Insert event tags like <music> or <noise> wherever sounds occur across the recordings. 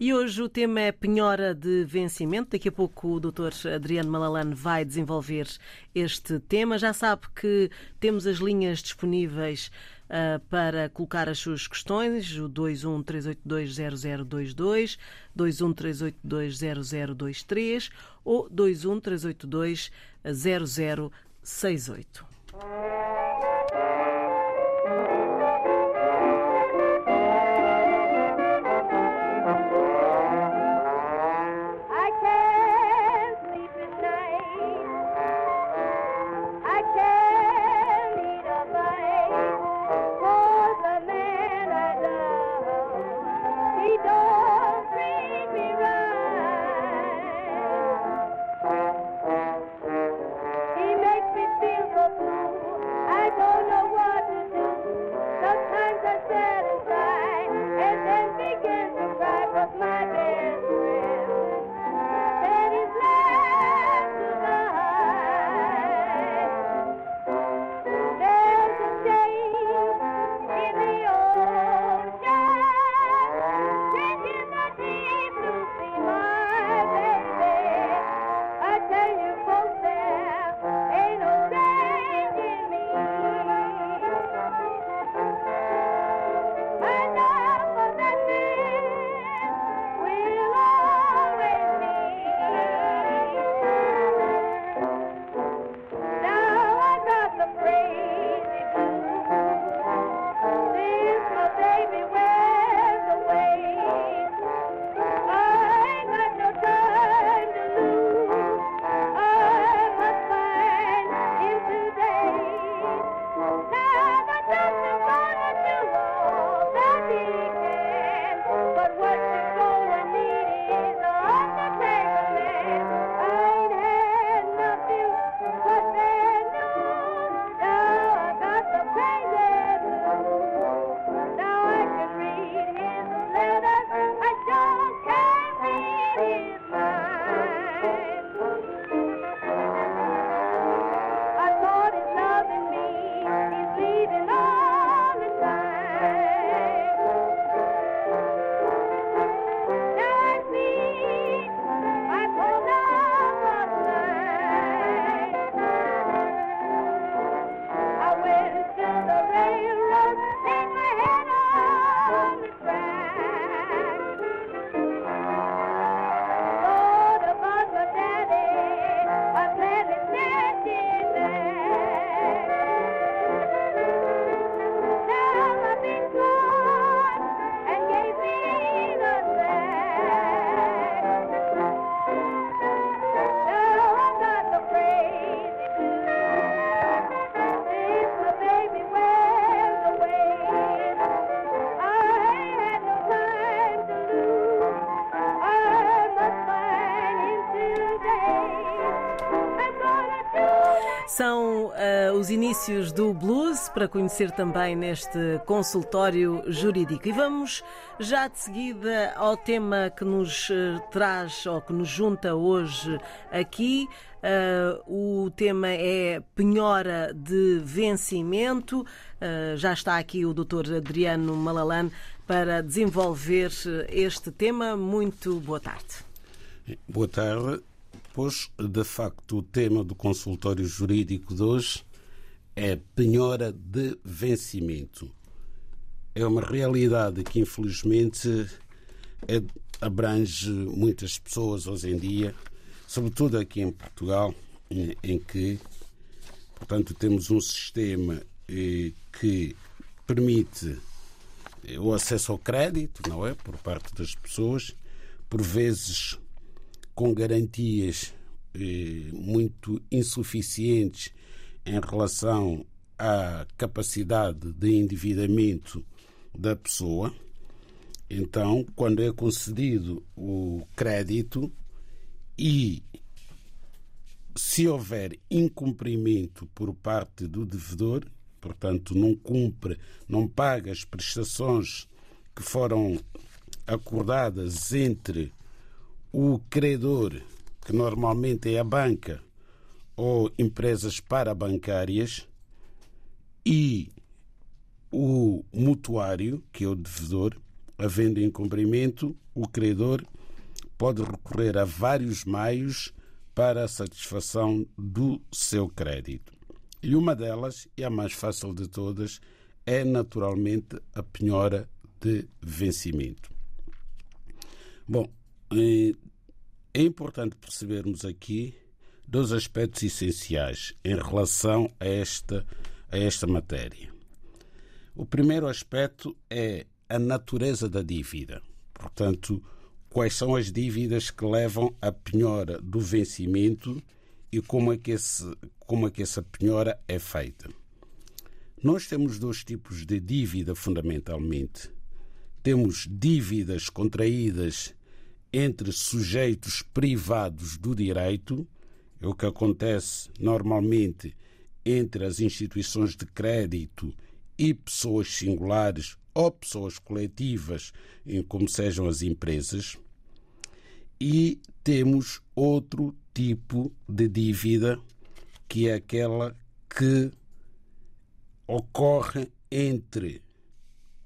E hoje o tema é penhora de vencimento. Daqui a pouco o Dr. Adriano Malalane vai desenvolver este tema. Já sabe que temos as linhas disponíveis uh, para colocar as suas questões, o 213820022, 213820023 ou 213820068. Os inícios do blues para conhecer também neste consultório jurídico. E vamos já de seguida ao tema que nos uh, traz ou que nos junta hoje aqui. Uh, o tema é penhora de vencimento. já está aqui o Dr. Adriano Malalane para desenvolver este tema. Muito boa tarde. Boa tarde. Pois, de facto, o tema do consultório jurídico de hoje é penhora de vencimento. É uma realidade que, infelizmente, é, abrange muitas pessoas hoje em dia, sobretudo aqui em Portugal, em, em que, portanto, temos um sistema eh, que permite o acesso ao crédito, não é? Por parte das pessoas, por vezes com garantias eh, muito insuficientes em relação à capacidade de endividamento da pessoa. Então, quando é concedido o crédito e se houver incumprimento por parte do devedor, portanto, não cumpre, não paga as prestações que foram acordadas entre o credor, que normalmente é a banca ou empresas parabancárias, e o mutuário, que é o devedor, havendo incumprimento, o credor pode recorrer a vários meios para a satisfação do seu crédito. E uma delas, e a mais fácil de todas, é naturalmente a penhora de vencimento. Bom, eh, é importante percebermos aqui dois aspectos essenciais em relação a esta, a esta matéria. O primeiro aspecto é a natureza da dívida. Portanto, quais são as dívidas que levam à penhora do vencimento e como é que, esse, como é que essa penhora é feita. Nós temos dois tipos de dívida, fundamentalmente. Temos dívidas contraídas entre sujeitos privados do direito, é o que acontece normalmente entre as instituições de crédito e pessoas singulares ou pessoas coletivas, como sejam as empresas, e temos outro tipo de dívida que é aquela que ocorre entre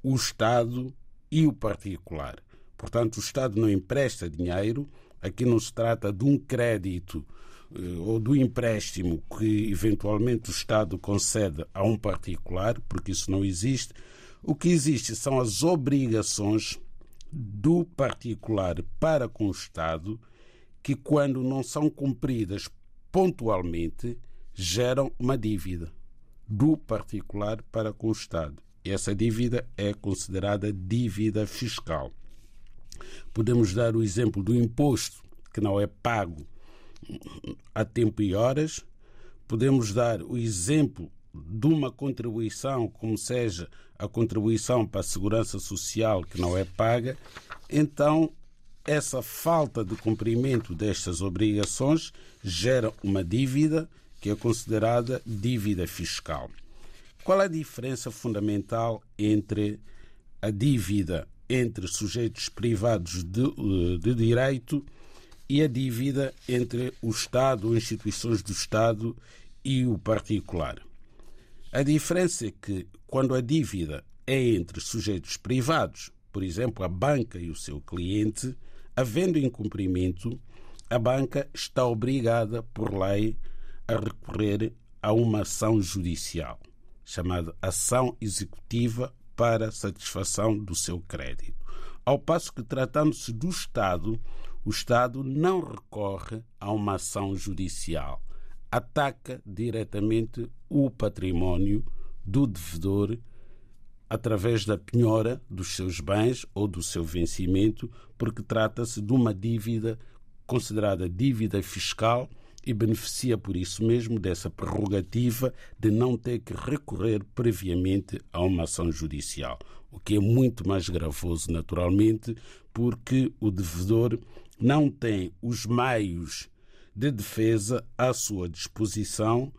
o Estado e o particular. Portanto, o Estado não empresta dinheiro, aqui não se trata de um crédito ou do empréstimo que eventualmente o Estado concede a um particular, porque isso não existe. O que existe são as obrigações do particular para com o Estado, que, quando não são cumpridas pontualmente, geram uma dívida do particular para com o Estado. Essa dívida é considerada dívida fiscal. Podemos dar o exemplo do imposto que não é pago a tempo e horas. Podemos dar o exemplo de uma contribuição, como seja a contribuição para a segurança social que não é paga, então essa falta de cumprimento destas obrigações gera uma dívida que é considerada dívida fiscal. Qual a diferença fundamental entre a dívida entre sujeitos privados de, eh, de direito e a dívida entre o Estado instituições do Estado e o particular? A diferença é que, quando a dívida é entre sujeitos privados, por exemplo, a banca e o seu cliente, havendo incumprimento, a banca está obrigada, por lei, a recorrer a uma ação judicial, chamada ação executiva para satisfação do seu crédito. Ao passo que, tratando-se do Estado, o Estado não recorre a uma ação judicial. Ataca diretamente o património do devedor através da penhora dos seus bens ou do seu vencimento, porque trata-se de uma dívida considerada dívida fiscal e beneficia por isso mesmo dessa prerrogativa de não ter que recorrer previamente a uma ação judicial, o que é muito mais gravoso, naturalmente, porque o devedor não tem os meios de defesa à sua disposição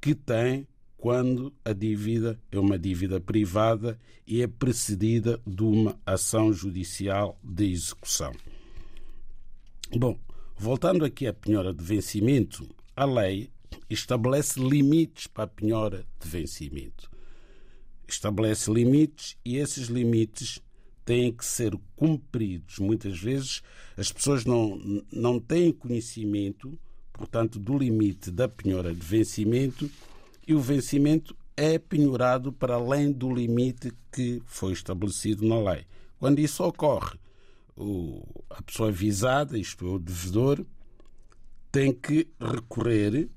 que tem quando a dívida é uma dívida privada e é precedida de uma ação judicial de execução. Bom, voltando aqui à penhora de vencimento, a lei estabelece limites para a penhora de vencimento. Estabelece limites e esses limites têm que ser cumpridos. Muitas vezes as pessoas não, não têm conhecimento, portanto, do limite da penhora de vencimento e o vencimento é penhorado para além do limite que foi estabelecido na lei. Quando isso ocorre, o, a pessoa visada, isto é, o devedor, tem que recorrer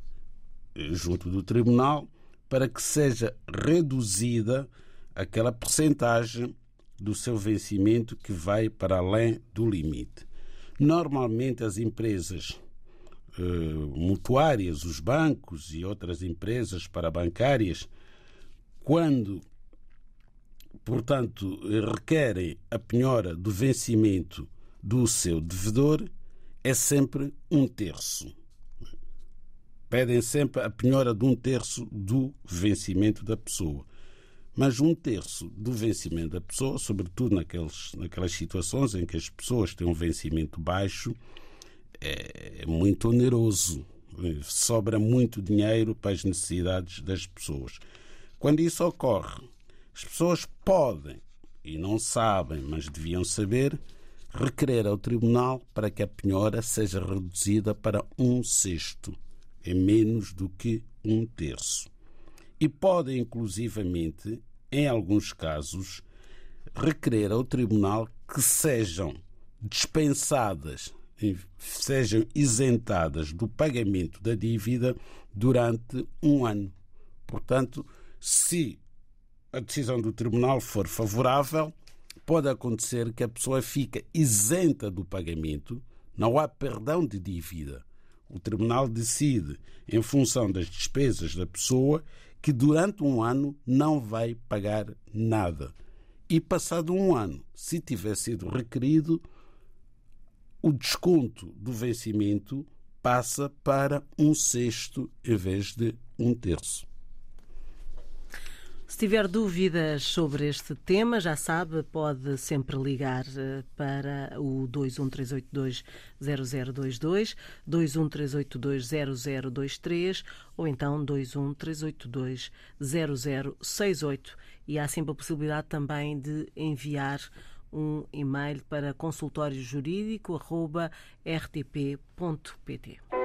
junto do tribunal para que seja reduzida aquela percentagem do seu vencimento que vai para além do limite. Normalmente as empresas eh, mutuárias, os bancos e outras empresas parabancárias, quando, portanto, requerem a penhora do vencimento do seu devedor, é sempre um terço. Pedem sempre a penhora de um terço do vencimento da pessoa. Mas um terço do vencimento da pessoa, sobretudo naqueles, naquelas situações em que as pessoas têm um vencimento baixo, é, é muito oneroso. Sobra muito dinheiro para as necessidades das pessoas. Quando isso ocorre, as pessoas podem, e não sabem, mas deviam saber, requerer ao Tribunal para que a penhora seja reduzida para um sexto, é menos do que um terço e podem, inclusivamente, em alguns casos, requerer ao Tribunal que sejam dispensadas, sejam isentadas do pagamento da dívida durante um ano. Portanto, se a decisão do Tribunal for favorável, pode acontecer que a pessoa fique isenta do pagamento, não há perdão de dívida. O Tribunal decide em função das despesas da pessoa que durante um ano não vai pagar nada. E passado um ano, se tiver sido requerido, o desconto do vencimento passa para um sexto em vez de um terço. Se tiver dúvidas sobre este tema, já sabe, pode sempre ligar eh, para o 213820022, 213820023 ou então 213820068 e há sempre a possibilidade também de enviar um e-mail para consultóriojurídico.rtp.pt.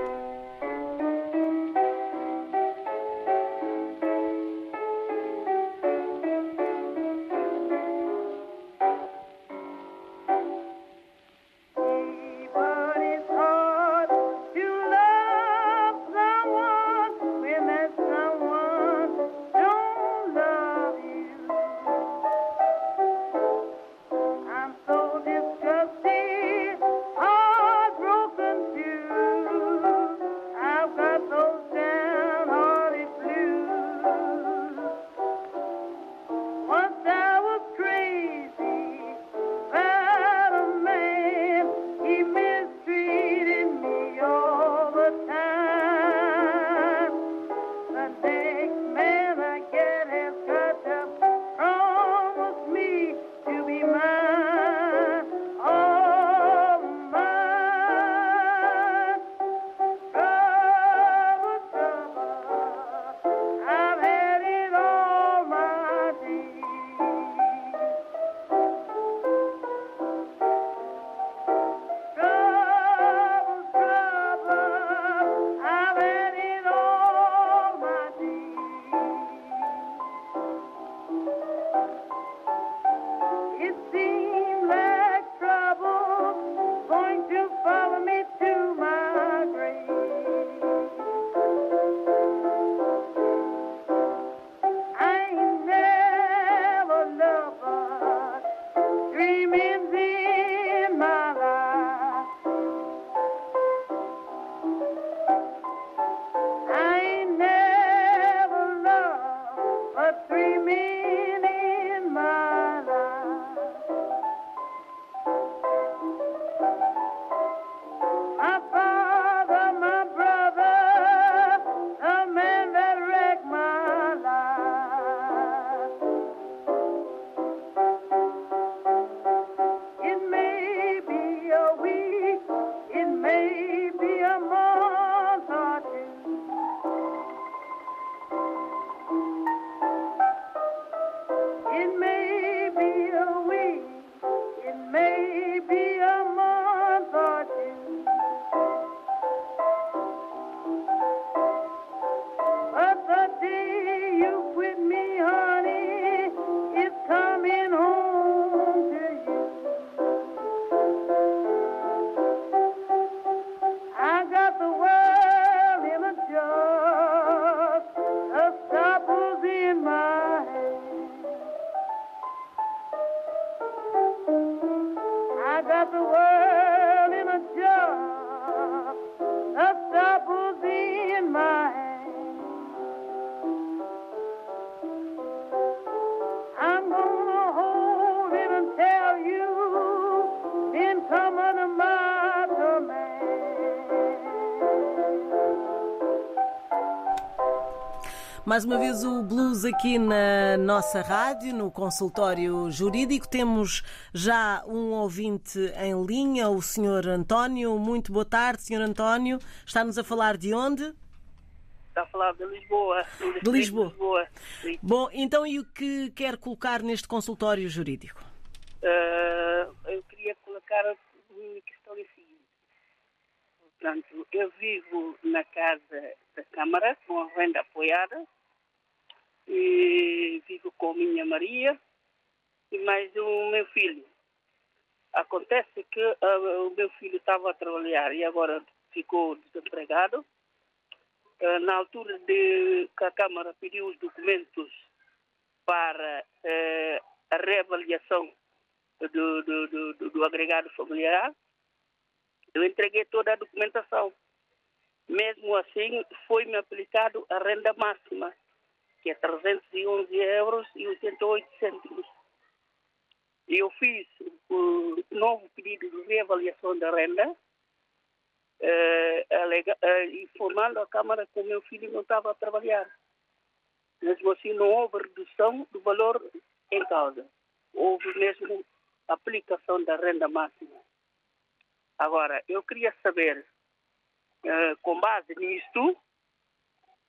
Mais uma vez o blues aqui na nossa rádio, no consultório jurídico. Temos já um ouvinte em linha, o Sr. António. Muito boa tarde, Sr. António. Está-nos a falar de onde? Está a falar de Lisboa. De Lisboa. Lisboa. Bom, então e o que quer colocar neste consultório jurídico? Uh, eu queria colocar a questão é seguinte. Portanto, eu vivo na casa da Câmara, com a renda apoiada, e vivo com minha Maria e mais o meu filho. Acontece que uh, o meu filho estava a trabalhar e agora ficou desempregado. Uh, na altura de que a Câmara pediu os documentos para uh, a reavaliação do, do, do, do agregado familiar, eu entreguei toda a documentação. Mesmo assim, foi-me aplicado a renda máxima, que é 311 euros e 88 cêntimos. Eu fiz o novo pedido de reavaliação da renda, eh, alega, eh, informando a Câmara que o meu filho não estava a trabalhar. Mesmo assim, não houve redução do valor em causa. Houve mesmo aplicação da renda máxima. Agora, eu queria saber, uh, com base nisto,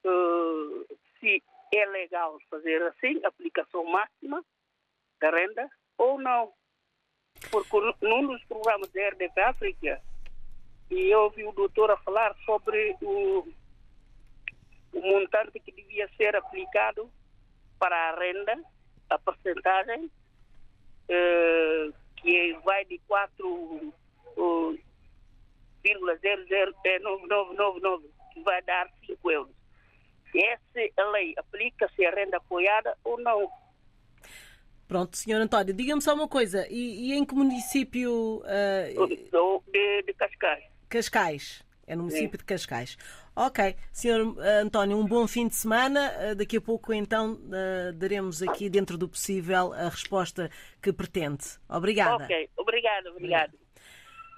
uh, se é legal fazer assim, aplicação máxima da renda ou não. Porque num dos programas da RDP África, e eu ouvi o doutor a falar sobre o, o montante que devia ser aplicado para a renda, a porcentagem, uh, que vai de 4 0,00999, que vai dar 5 euros. Essa lei aplica-se a renda apoiada ou não? Pronto, senhor António, diga-me só uma coisa, e, e em que município? Uh... De, de Cascais. Cascais, é no município Sim. de Cascais. Ok, senhor António, um bom fim de semana. Daqui a pouco, então, daremos aqui, dentro do possível, a resposta que pretende. Obrigada. Ok, obrigado, obrigado.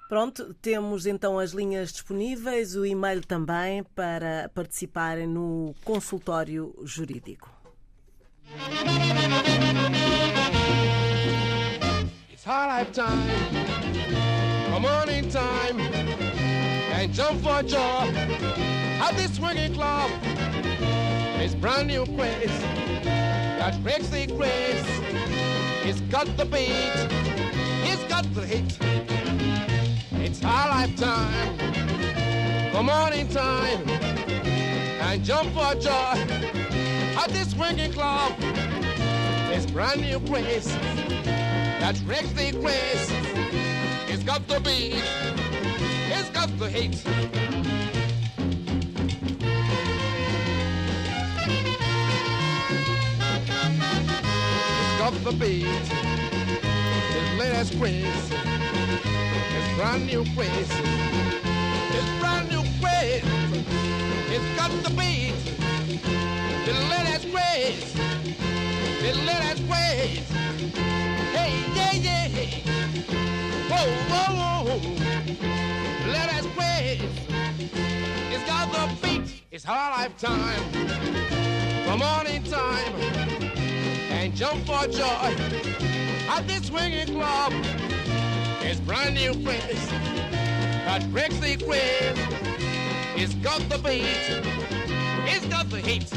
Pronto, temos então as linhas disponíveis, o e-mail também para participarem no consultório jurídico. It's our lifetime, come on in time, and jump for joy at this swinging club. It's brand new craze that breaks the grace. It's got the beat, it's got the hit. It's our lifetime, the morning time, and jump for joy at this swinging club. This brand new place that wrecks the grace. It's got the beat, it's got the heat. It's got the beat, this latest craze brand new place. It's brand new place. It's got the beat. The latest grace. The latest grace. Hey, yeah, yeah. Whoa, whoa, whoa. Latest grace. It's got the beat. It's our lifetime. For morning time. And jump for joy at this swinging club. It's brand new place that breaks the quiz. It's got the beat, it's got the heat.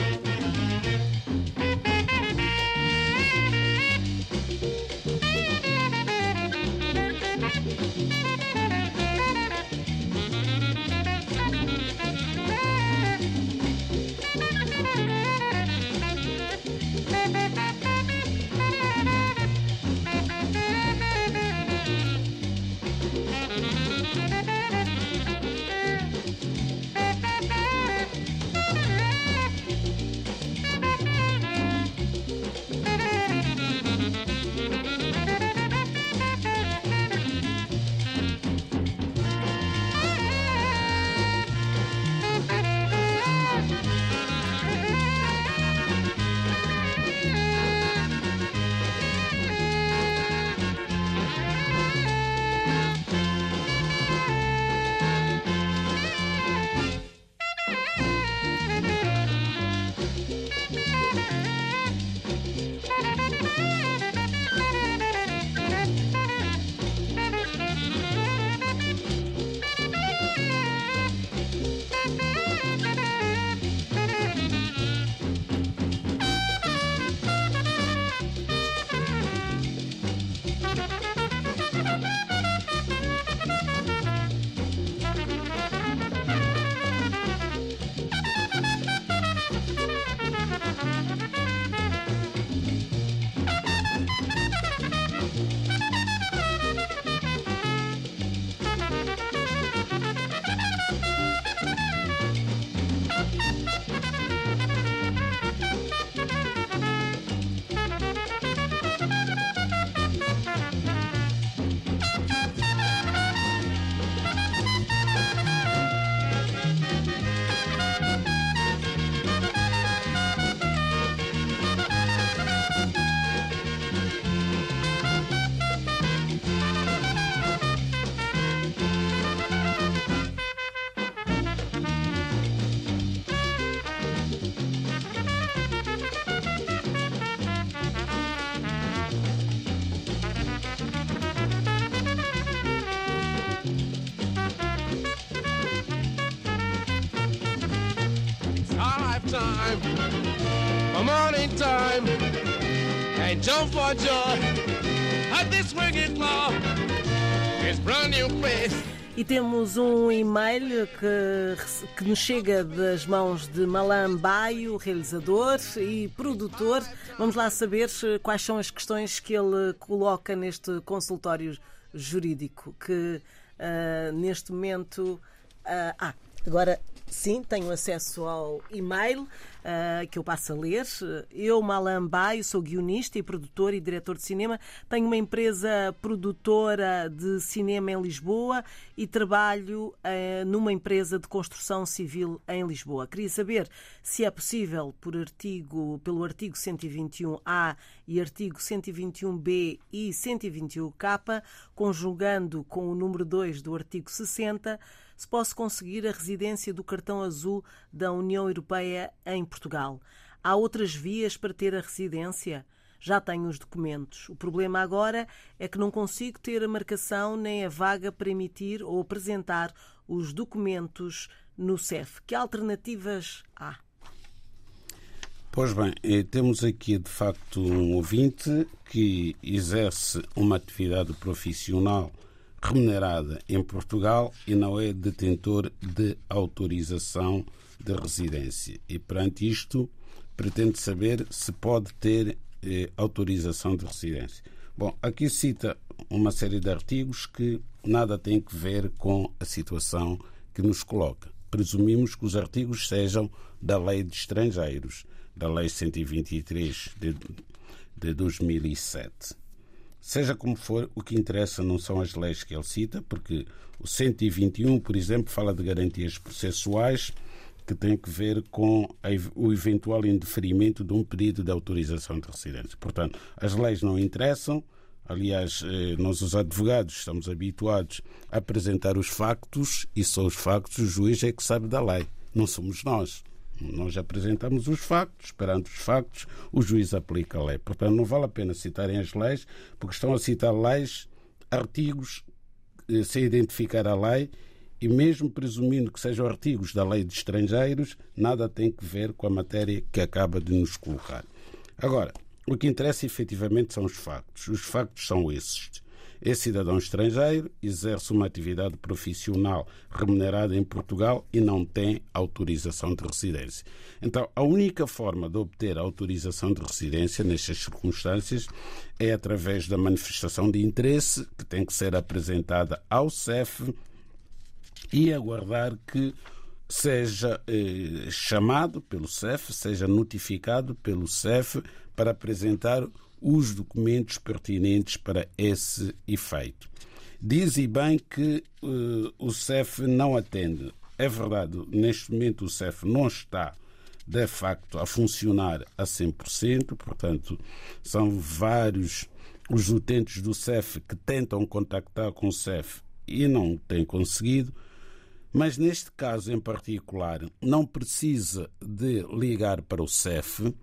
Time, a morning time, and jump for joy at this wicked law. His brand new. E temos um e-mail que, que nos chega das mãos de Malan Baio, realizador e produtor. Vamos lá saber quais são as questões que ele coloca neste consultório jurídico, que uh, neste momento. Uh, ah, agora sim, tenho acesso ao e-mail uh, que eu passo a ler. Eu, Malan Baio, sou guionista e produtor e diretor de cinema. Tenho uma empresa produtora de cinema em Lisboa e trabalho uh, numa empresa de construção civil em Lisboa. Queria saber se é possível, por artigo, pelo artigo 121A e artigo 121B e 121K, conjugando com o número 2 do artigo 60, se posso conseguir a residência do cartão azul da União Europeia em Portugal. Há outras vias para ter a residência? Já tenho os documentos. O problema agora é que não consigo ter a marcação nem a vaga para emitir ou apresentar os documentos no CEF. Que alternativas há? Pois bem, temos aqui de facto um ouvinte que exerce uma atividade profissional remunerada em Portugal e não é detentor de autorização de residência. E perante isto, pretende saber se pode ter eh, autorização de residência. Bom, aqui cita uma série de artigos que nada tem que ver com a situação que nos coloca. Presumimos que os artigos sejam da Lei de Estrangeiros, da Lei 123 de, de 2007. Seja como for, o que interessa não são as leis que ele cita, porque o 121, por exemplo, fala de garantias processuais que têm que ver com o eventual indeferimento de um pedido de autorização de residência. Portanto, as leis não interessam. Aliás, eh, nós, os advogados, estamos habituados a apresentar os factos e só os factos o juiz é que sabe da lei. Não somos nós. Nós apresentamos os factos, esperando os factos, o juiz aplica a lei. Portanto, não vale a pena citarem as leis, porque estão a citar leis, artigos eh, sem identificar a lei, e mesmo presumindo que sejam artigos da lei de estrangeiros, nada tem que ver com a matéria que acaba de nos colocar. Agora, o que interessa efetivamente são os factos. Os factos são esses é cidadão estrangeiro, exerce uma atividade profissional remunerada em Portugal e não tem autorização de residência. Então, a única forma de obter autorização de residência nestas circunstâncias é através da manifestação de interesse que tem que ser apresentada ao CEF e aguardar que seja eh, chamado pelo CEF, seja notificado pelo CEF para apresentar os documentos pertinentes para esse efeito. Diz bem que uh, o CEF não atende. É verdade, neste momento o CEF não está de facto a funcionar a 100%, portanto, são vários os utentes do CEF que tentam contactar com o CEF e não têm conseguido. Mas neste caso em particular, não precisa de ligar para o CEF,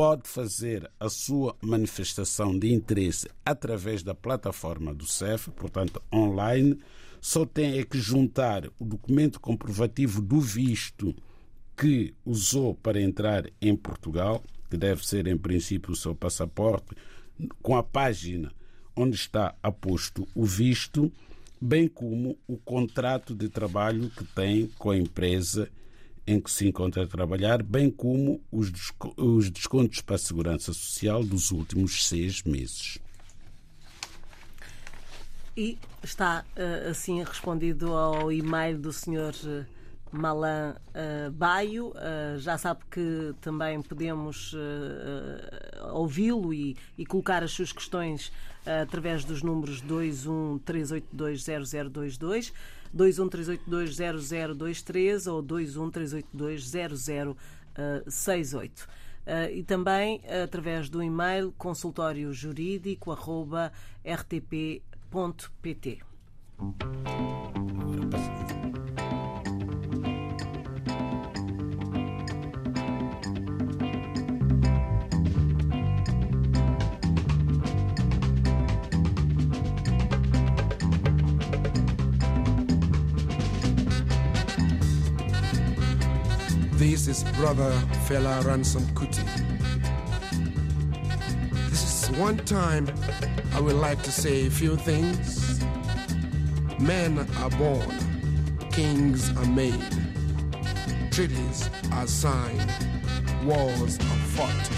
pode fazer a sua manifestação de interesse através da plataforma do CEF, portanto, online. Só tem é que juntar o documento comprovativo do visto que usou para entrar em Portugal, que deve ser, em princípio, o seu passaporte, com a página onde está aposto o visto, bem como o contrato de trabalho que tem com a empresa em que se encontra a trabalhar, bem como os, os descontos para a segurança social dos últimos seis meses. E está eh, assim respondido ao e-mail do Sr. Eh, Malan uh, Baio. Já sabe que também podemos ouvi-lo e, colocar as suas questões através dos números 213820022 213820023 ou 213820068. Uh, e também através do e-mail consultóriojurídico.rtp.pt. This is brother Fela Ransom Kuti. This is one time I would like to say a few things. Men are born, kings are made, treaties are signed, wars are fought.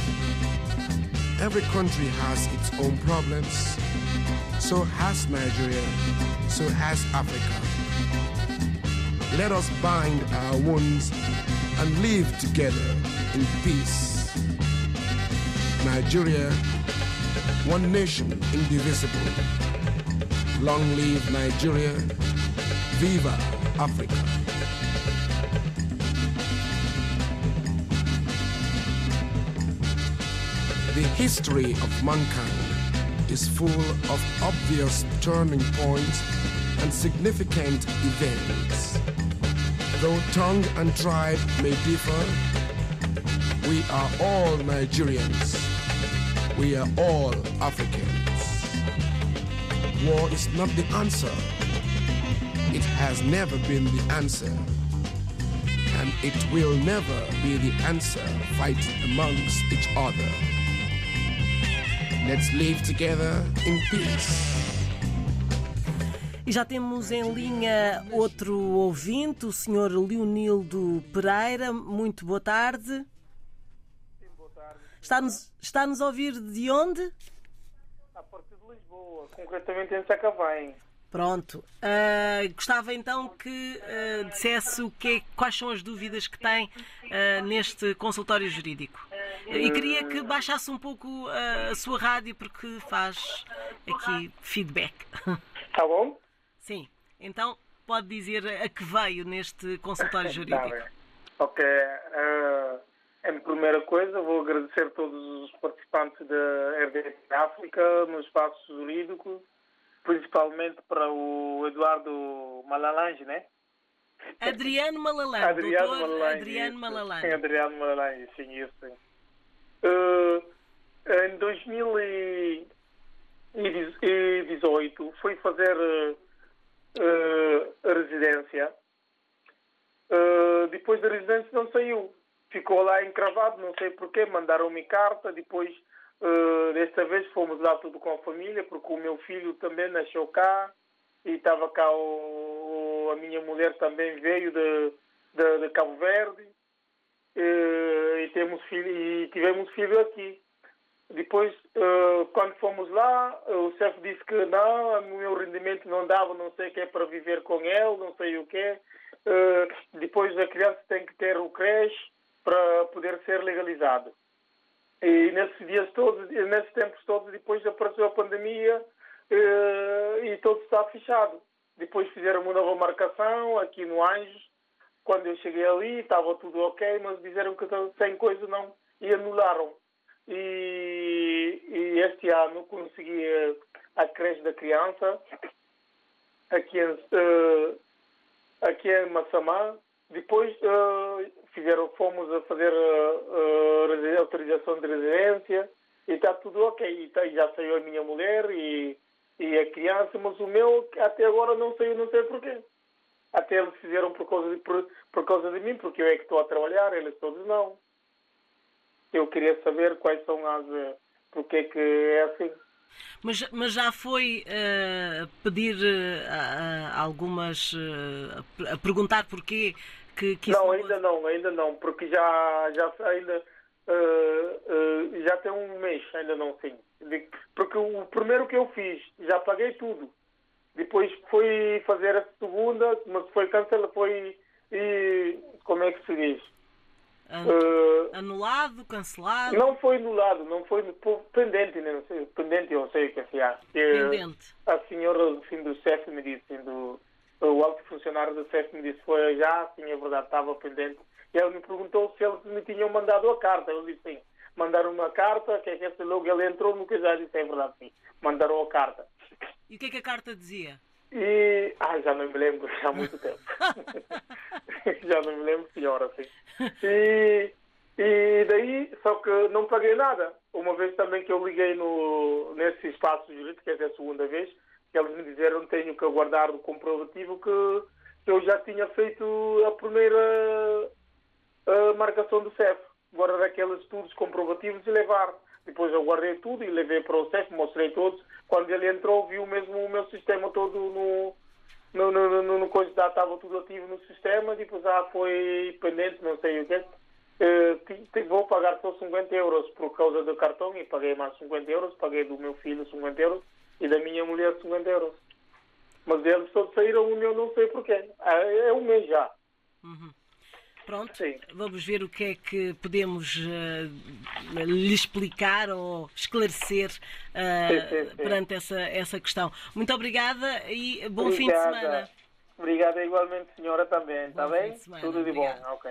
Every country has its own problems. So has Nigeria, so has Africa. Let us bind our wounds and live together in peace. Nigeria, one nation indivisible. Long live Nigeria. Viva Africa. The history of mankind is full of obvious turning points and significant events. Though tongue and tribe may differ, we are all Nigerians. We are all Africans. War is not the answer. It has never been the answer. And it will never be the answer fighting amongst each other. Let's live together in peace. E já temos em linha outro ouvinte, o Sr. Leonildo Pereira. Muito boa tarde. Está-nos está -nos a ouvir de onde? A partir de Lisboa, concretamente em Sacavém. Pronto. Uh, gostava então que uh, dissesse o que é, quais são as dúvidas que tem uh, neste consultório jurídico. E queria que baixasse um pouco a sua rádio porque faz aqui feedback. Tá bom? Sim. Então pode dizer a que veio neste consultório <laughs> jurídico. Tá bem. ok. Uh, em primeira coisa, vou agradecer a todos os participantes da RDP África no espaço jurídico, principalmente para o Eduardo Malalange, né? Adriano Malalange. Adriano doutor Malalange. Adriano. Malalange. Sim, Adriano Malalange, sim, isso. Sim. Uh, em 2018 fui fazer uh, a residência. Uh, depois da residência não saiu. Ficou lá encravado, não sei porquê. Mandaram-me carta. Depois, uh, desta vez, fomos lá tudo com a família, porque o meu filho também nasceu cá e estava cá. O, a minha mulher também veio de, de, de Cabo Verde. Uh, e, temos filho, e tivemos filho aqui. Depois, uh, quando fomos lá, o chefe disse que não, o meu rendimento não dava, não sei o que é para viver com ele, não sei o que. Uh, depois a criança tem que ter o creche para poder ser legalizado. E nesses dias todos, nesses tempos todos, depois apareceu a pandemia e tudo está fechado. Depois fizeram uma nova marcação aqui no Anjos. Quando eu cheguei ali, estava tudo ok, mas disseram que sem coisa não, e anularam. E, e, este ano consegui a creche da criança aqui em, uh, aqui em Massamá. Depois uh, fizeram, fomos a fazer uh, autorização de residência e está tudo ok. E tá, já saiu a minha mulher e, e a criança, mas o meu até agora não saiu, não sei porquê. Até eles fizeram por causa de, por, por causa de mim, porque eu é que estou a trabalhar, eles todos não. Eu queria saber quais são as. porque é que é assim. Mas, mas já foi uh, pedir uh, algumas. Uh, a perguntar porquê que, que Não, ainda não, ainda não, porque já, já ainda. já tem um mês, ainda não sim. Porque o primeiro que eu fiz, já paguei tudo. Depois fui fazer a segunda, mas foi cancelado, foi. E, como é que se diz? Uh, anulado, cancelado? Não foi anulado, não foi pendente, não sei, pendente eu sei o que é que Pendente. A senhora assim, do chefe me disse, do, o alto funcionário do chefe me disse, foi já, sim, é verdade, estava pendente. E ele me perguntou se eles me tinham mandado a carta. Eu disse sim, mandaram uma carta, que é que logo ele entrou no que já disse, é verdade, sim, mandaram a carta. E o que é que a carta dizia? E. Ai, já não me lembro, já há muito tempo. <laughs> já não me lembro pior assim. <laughs> E, e daí, só que não paguei nada. Uma vez também que eu liguei no, nesse espaço jurídico, que é a segunda vez, que eles me disseram que tenho que aguardar o comprovativo que eu já tinha feito a primeira a marcação do CEF, guardar aqueles estudos comprovativos e levar. Depois eu guardei tudo e levei para o CEF, mostrei todos. Quando ele entrou, viu mesmo o meu sistema todo no, no, no, no, no coisa da estava tudo ativo no sistema, depois ah, foi pendente, não sei o quê. Ti- vou pagar só 50 euros por causa do cartão e paguei mais 50 euros, paguei do meu filho 50 euros e da minha mulher 50 euros. Mas eles todos saíram e eu não sei porquê. Ah, É um mês já. Pronto, Sim. vamos ver o que é que podemos eh, lhe explicar ou esclarecer eh, Sim, sim, perante essa, essa questão. Muito obrigada e bom fim de Obrigada. semana. Obrigada igualmente, senhora, também. Está bem? de Tudo de bom. obrigada. Ok.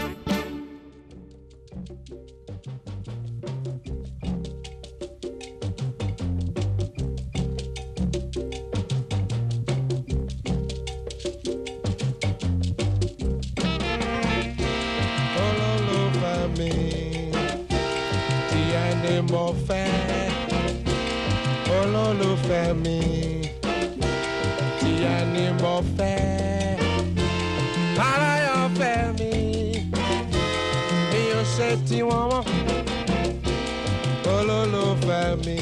Fẹ́ olólùfẹ́ mi. Tí ẹni mo fẹ́ aláyọ̀fẹ́ mi. Mi ò ṣe tiwọn mọ́ olólùfẹ́ mi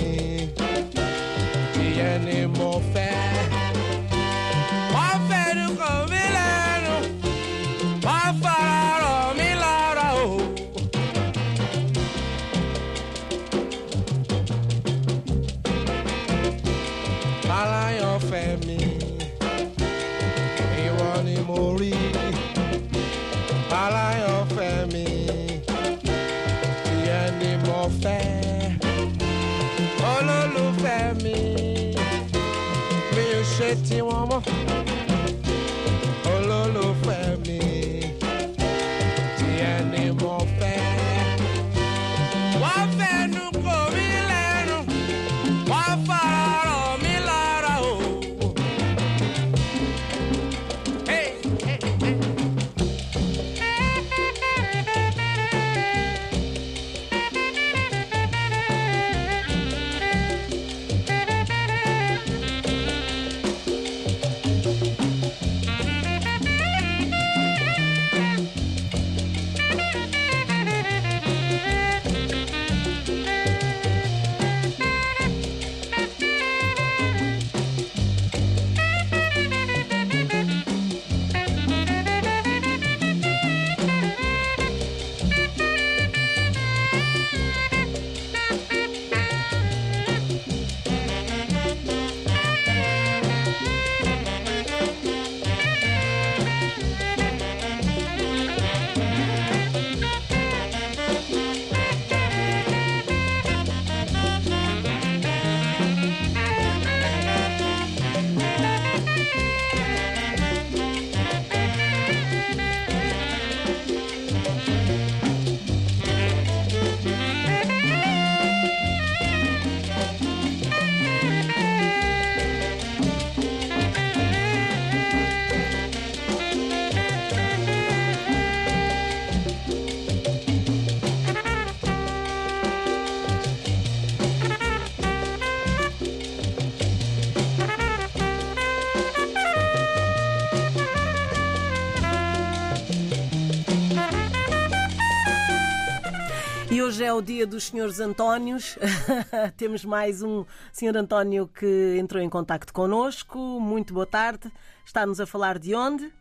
hoje é o dia dos senhores Antónios. <laughs> Temos mais um senhor António que entrou em contacto connosco. Muito boa tarde. Está-nos a falar de onde?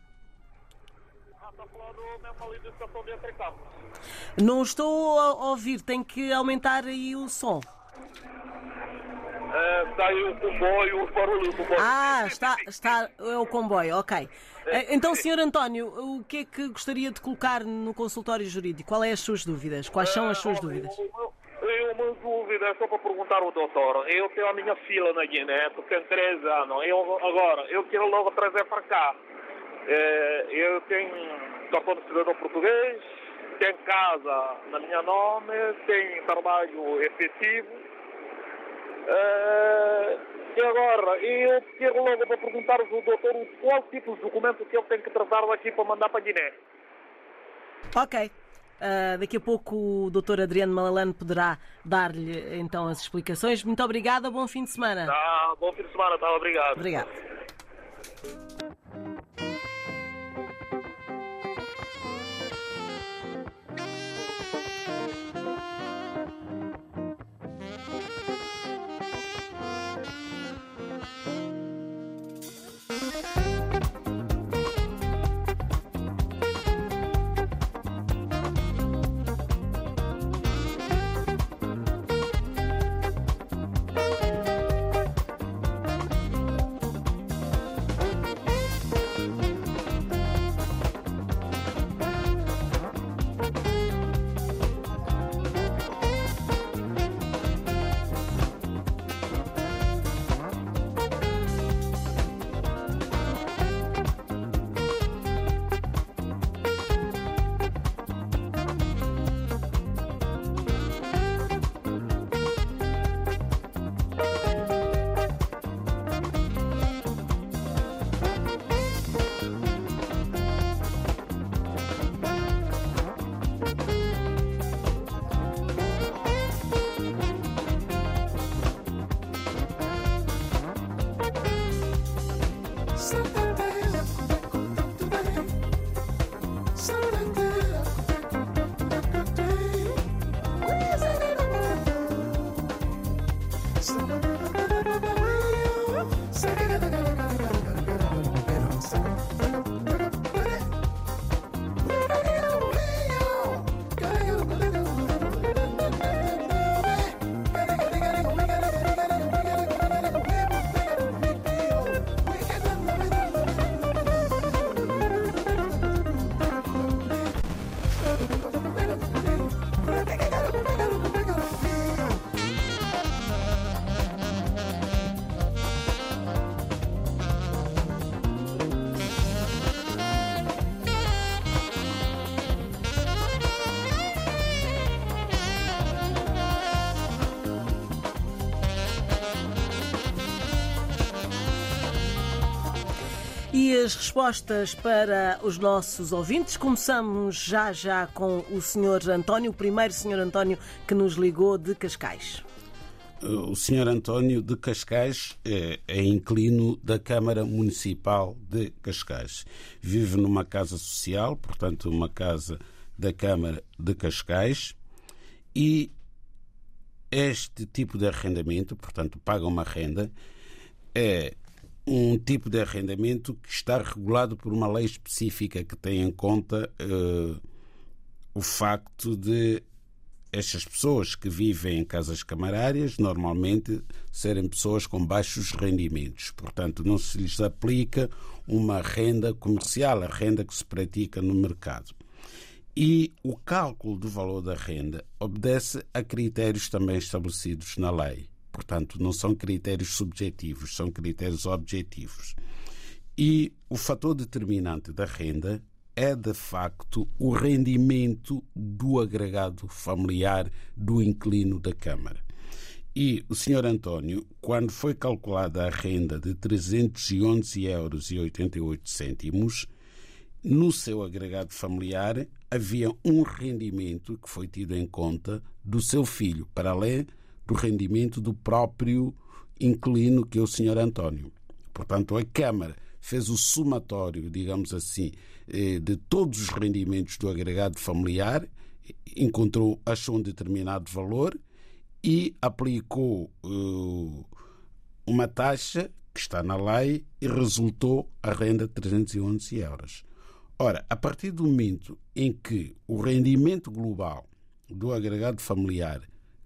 Não estou a ouvir, tem que aumentar aí o som. Está aí o comboio, os barulhos do comboio. Ah, está, está é o comboio, ok. Eh, Então, senhor António, o que é que gostaria de colocar no consultório jurídico? Qual é as suas dúvidas? Quais são as suas dúvidas? Eu, uma dúvida, é só para perguntar ao doutor. Eu tenho a minha filha na Guiné, tu tem 13 anos. Eu, agora, eu quero logo trazer para cá. Eu tenho cartão de cidadão português, tenho casa na minha nome, tenho trabalho efetivo. Eh, e agora, eu quero logo para perguntar ao doutor qual tipo de documento que ele tem que tratar daqui para mandar para a Guiné. Ok. Uh, daqui a pouco o Dr. Adriano Malalane poderá dar-lhe então as explicações. Muito obrigada, bom fim de semana. Tá, bom fim de semana, tá, obrigado. Obrigado. E as respostas para os nossos ouvintes. Começamos já já com o Sr. António, o primeiro Sr. António que nos ligou de Cascais. O Sr. António de Cascais é, é inclino da Câmara Municipal de Cascais. Vive numa casa social, portanto, uma casa da Câmara de Cascais, e este tipo de arrendamento, portanto, paga uma renda, é um tipo de arrendamento que está regulado por uma lei específica que tem em conta uh, o facto de estas pessoas que vivem em casas camarárias normalmente serem pessoas com baixos rendimentos. Portanto, não se lhes aplica uma renda comercial, a renda que se pratica no mercado. E o cálculo do valor da renda obedece a critérios também estabelecidos na lei. Portanto, não são critérios subjetivos, são critérios objetivos. E o fator determinante da renda é, de facto, o rendimento do agregado familiar do inclino da Câmara. E o Sr. António, quando foi calculada a renda de 311 euros e 88 cêntimos, no seu agregado familiar havia um rendimento que foi tido em conta do seu filho, para além do rendimento do próprio inquilino, que é o Sr. António. Portanto, a Câmara fez o somatório, digamos assim, eh, de todos os rendimentos do agregado familiar, encontrou, achou um determinado valor e aplicou uh, uma taxa que está na lei e resultou a renda de 311 euros. Ora, a partir do momento em que o rendimento global do agregado familiar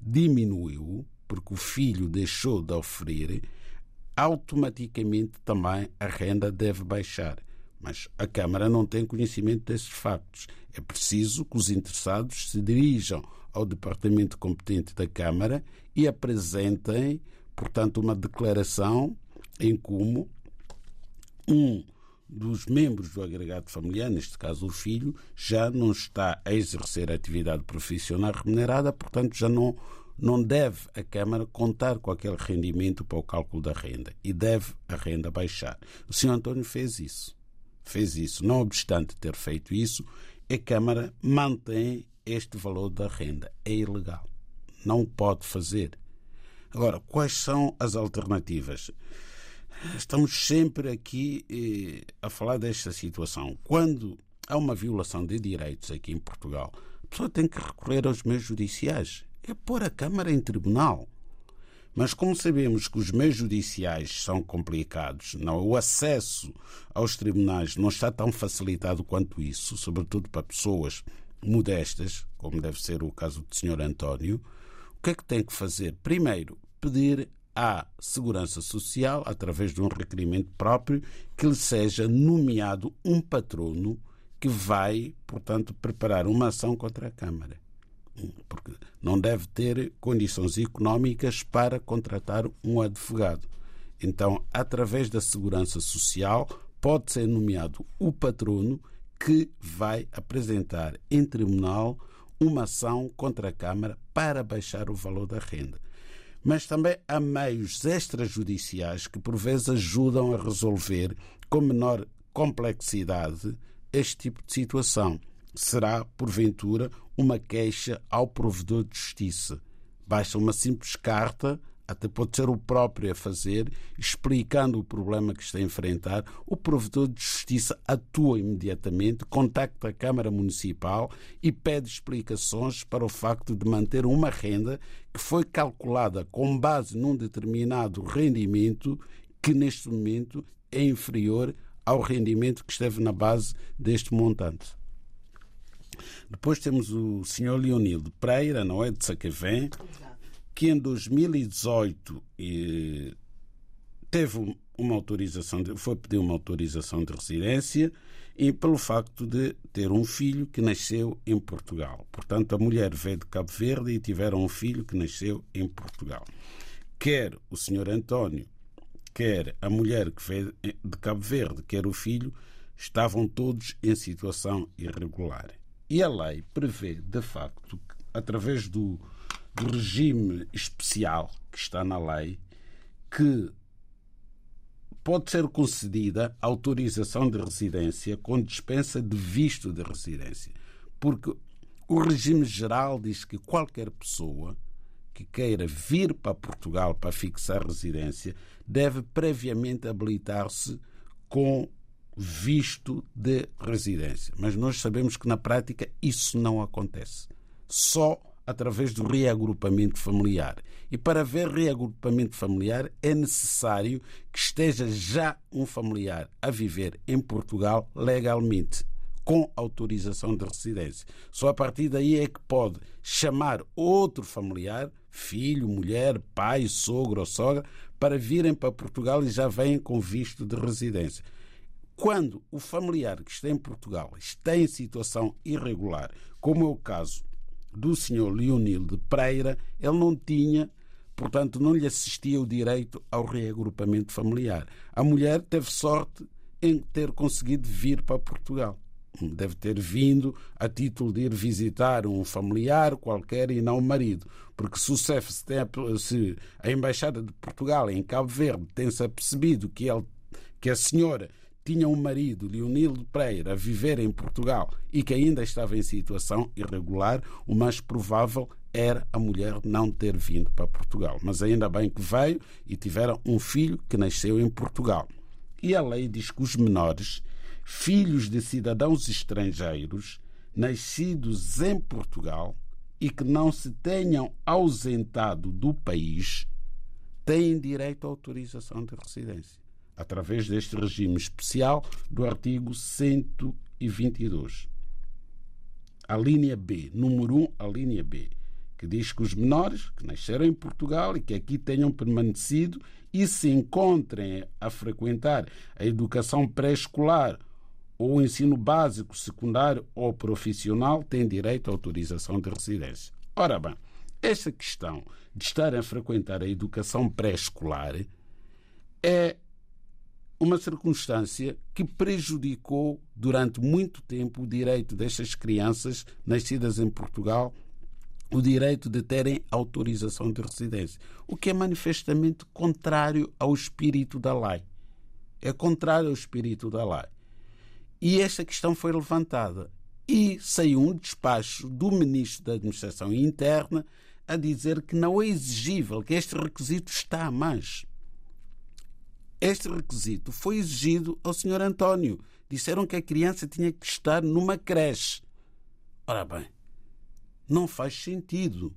diminuiu, porque o filho deixou de oferir, automaticamente também a renda deve baixar. Mas a Câmara não tem conhecimento desses factos. É preciso que os interessados se dirijam ao departamento competente da Câmara e apresentem, portanto, uma declaração em como um dos membros do agregado familiar, neste caso o filho, já não está a exercer atividade profissional remunerada, portanto já não, não deve a Câmara contar com aquele rendimento para o cálculo da renda e deve a renda baixar. O Sr. António fez isso. Fez isso. Não obstante ter feito isso, a Câmara mantém este valor da renda. É ilegal. Não pode fazer. Agora, quais são as alternativas? Estamos sempre aqui eh, a falar desta situação. Quando há uma violação de direitos aqui em Portugal, a pessoa tem que recorrer aos meios judiciais. É pôr a Câmara em tribunal. Mas como sabemos que os meios judiciais são complicados, não, o acesso aos tribunais não está tão facilitado quanto isso, sobretudo para pessoas modestas, como deve ser o caso do Sr. António, o que é que tem que fazer? Primeiro, pedir à Segurança Social, através de um requerimento próprio, que lhe seja nomeado um patrono que vai, portanto, preparar uma ação contra a Câmara porque não deve ter condições económicas para contratar um advogado. Então, através da segurança social, pode ser nomeado o patrono que vai apresentar em tribunal uma ação contra a Câmara para baixar o valor da renda. Mas também há meios extrajudiciais que, por vezes, ajudam a resolver com menor complexidade este tipo de situação será, porventura, uma queixa ao provedor de justiça. Basta uma simples carta, até pode ser o próprio a fazer, explicando o problema que está a enfrentar. O provedor de justiça atua imediatamente, contacta a Câmara Municipal e pede explicações para o facto de manter uma renda que foi calculada com base num determinado rendimento que, neste momento, é inferior ao rendimento que esteve na base deste montante. Depois temos o senhor Leonildo Pereira, não é? De Sacavém, que em 2018 eh, teve uma autorização, foi pedir uma autorização de residência e pelo facto de ter um filho que nasceu em Portugal. Portanto, a mulher veio de Cabo Verde e tiveram um filho que nasceu em Portugal. Quer o senhor António, quer a mulher que veio de Cabo Verde, quer o filho, estavam todos em situação irregular. E a lei prevê, de facto, que, através do regime especial que está na lei, que pode ser concedida autorização de residência com dispensa de visto de residência. Porque o regime geral diz que qualquer pessoa que queira vir para Portugal para fixar residência deve previamente habilitar-se com visto de residência. Mas nós sabemos que na prática isso não acontece. Só através do reagrupamento familiar. E para haver reagrupamento familiar é necessário que esteja já um familiar a viver em Portugal legalmente, com autorização de residência. Só a partir daí é que pode chamar outro familiar, filho, mulher, pai, sogro ou sogra, para virem para Portugal e já vêm com visto de residência. Quando o familiar que está em Portugal está em situação irregular, como é o caso do senhor Leonil de Pereira, ele não tinha, portanto, não lhe assistia o direito ao reagrupamento familiar. A mulher teve sorte em ter conseguido vir para Portugal. Deve ter vindo a título de ir visitar um familiar qualquer e não o marido. Porque se o CEF, se a Embaixada de Portugal em Cabo Verde tem-se apercebido que, ele, que a senhora tinha um marido, Leonildo Pereira, a viver em Portugal e que ainda estava em situação irregular, o mais provável era a mulher não ter vindo para Portugal. Mas ainda bem que veio e tiveram um filho que nasceu em Portugal. E a lei diz que os menores, filhos de cidadãos estrangeiros, nascidos em Portugal e que não se tenham ausentado do país, têm direito à autorização de residência através deste regime especial do artigo 122. A linha B, número 1, a linha B, que diz que os menores que nasceram em Portugal e que aqui tenham permanecido e se encontrem a frequentar a educação pré-escolar ou o ensino básico, secundário ou profissional têm direito à autorização de residência. Ora bem, esta questão de estar a frequentar a educação pré-escolar é uma circunstância que prejudicou durante muito tempo o direito destas crianças nascidas em Portugal, o direito de terem autorização de residência, o que é manifestamente contrário ao espírito da lei. É contrário ao espírito da lei. E esta questão foi levantada. E saiu um despacho do Ministro da Administração Interna a dizer que não é exigível, que este requisito está a mais. Este requisito foi exigido ao Sr. António. Disseram que a criança tinha que estar numa creche. Ora bem, não faz sentido.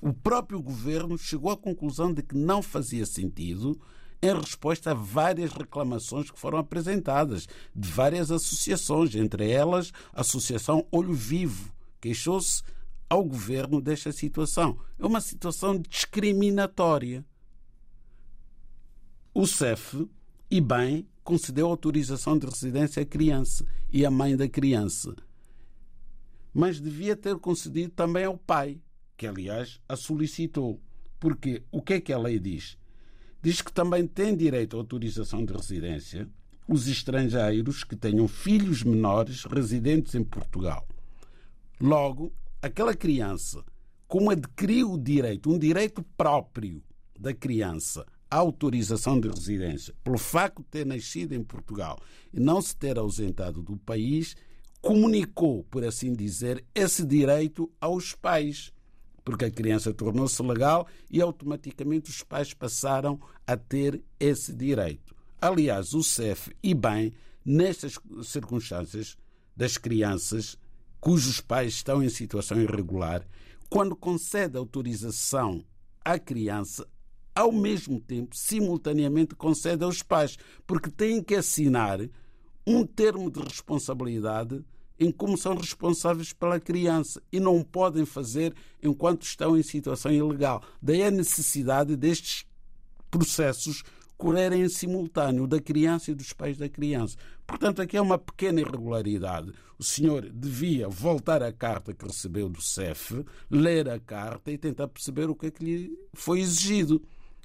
O próprio governo chegou à conclusão de que não fazia sentido em resposta a várias reclamações que foram apresentadas de várias associações, entre elas a Associação Olho Vivo, queixou-se ao governo desta situação. É uma situação discriminatória. O CEF, e bem, concedeu autorização de residência à criança e à mãe da criança. Mas devia ter concedido também ao pai, que aliás a solicitou. Porque o que é que a lei diz? diz que também têm direito à autorização de residência os estrangeiros que tenham filhos menores residentes em Portugal. Logo, aquela criança, como adquiriu o direito, um direito próprio da criança autorização de residência, pelo facto de ter nascido em Portugal e não se ter ausentado do país, comunicou, por assim dizer, esse direito aos pais porque a criança tornou-se legal e automaticamente os pais passaram a ter esse direito. Aliás, o CEF, e bem, nestas circunstâncias das crianças cujos pais estão em situação irregular, quando concede autorização à criança, ao mesmo tempo, simultaneamente concede aos pais, porque têm que assinar um termo de responsabilidade em como são responsáveis pela criança e não podem fazer enquanto estão em situação ilegal. Daí a necessidade destes processos correrem em simultâneo da criança e dos pais da criança. Portanto, aqui é uma pequena irregularidade. O senhor devia voltar à carta que recebeu do CEF, ler a carta e tentar perceber o que é que lhe foi exigido.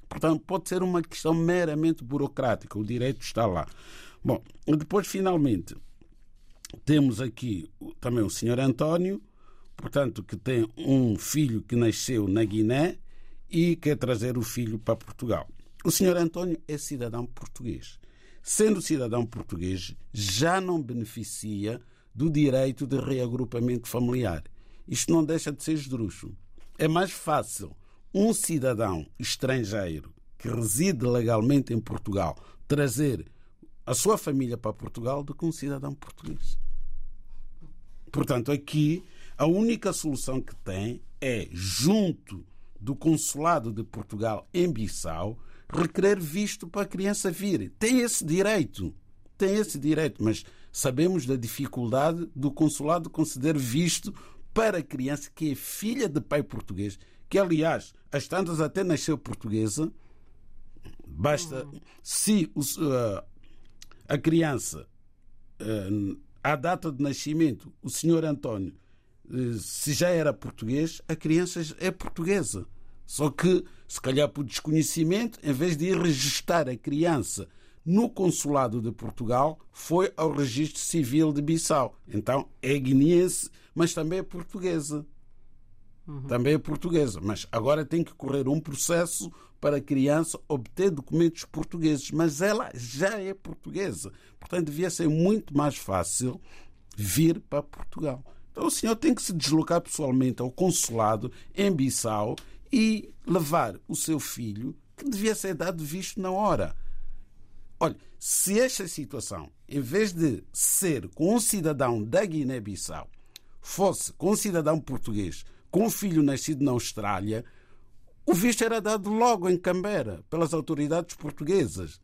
Portanto, pode ser uma questão meramente burocrática. O direito está lá. Bom, depois, finalmente, temos aqui também o senhor António, portanto, que tem um filho que nasceu na Guiné e quer trazer o filho para Portugal. O senhor António é cidadão português. Sendo cidadão português, já não beneficia do direito de reagrupamento familiar. Isto não deixa de ser esdrúxulo. É mais fácil um cidadão estrangeiro que reside legalmente em Portugal trazer a sua família para Portugal do que um cidadão português. Portanto, aqui a única solução que tem é, junto do consulado de Portugal em Bissau, requerer visto para a criança vir. Tem esse direito. Tem esse direito, mas sabemos da dificuldade do consulado conceder visto para a criança que é filha de pai português, que aliás, as tantas até nasceu portuguesa. Basta se uh, a criança, eh, à data de nascimento, o senhor António, eh, se já era português, a criança é portuguesa. Só que, se calhar por desconhecimento, em vez de ir registrar a criança no consulado de Portugal, foi ao registro civil de Bissau. Então é guineense, mas também é portuguesa. Uhum. Também é portuguesa. Mas agora tem que correr um processo para a criança obter documentos portugueses, mas ela já é portuguesa. Portanto, devia ser muito mais fácil vir para Portugal. Então, o senhor tem que se deslocar pessoalmente ao consulado em Bissau e levar o seu filho, que devia ser dado visto na hora. Olha, se esta situação, em vez de ser com um cidadão da Guiné-Bissau, fosse com um cidadão português, com um filho nascido na Austrália, o visto era dado logo em Canberra pelas autoridades portuguesas.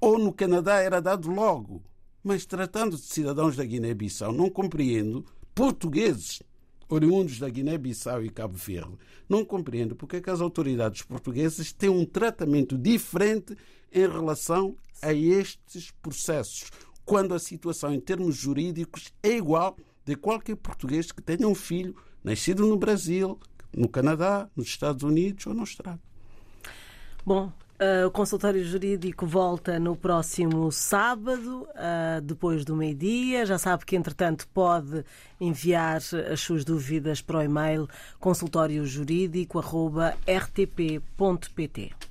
Ou no Canadá era dado logo. Mas tratando de cidadãos da Guiné-Bissau, não compreendo, portugueses oriundos da Guiné-Bissau e Cabo Verde, não compreendo porque é que as autoridades portuguesas têm um tratamento diferente em relação a estes processos, quando a situação em termos jurídicos é igual de qualquer português que tenha um filho nascido no Brasil, no Canadá, nos Estados Unidos ou na Austrália. Bom, Uh, o consultório jurídico volta no próximo sábado, uh, depois do meio-dia. Já sabe que, entretanto, pode enviar as suas dúvidas para o e-mail consultóriojurídico.rtp.pt.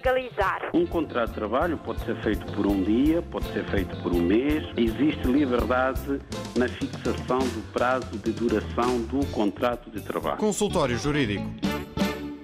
legalizar? Um contrato de trabalho pode ser feito por um dia, pode ser feito por um mês. Existe liberdade na fixação do prazo de duração do contrato de trabalho. Consultório Jurídico.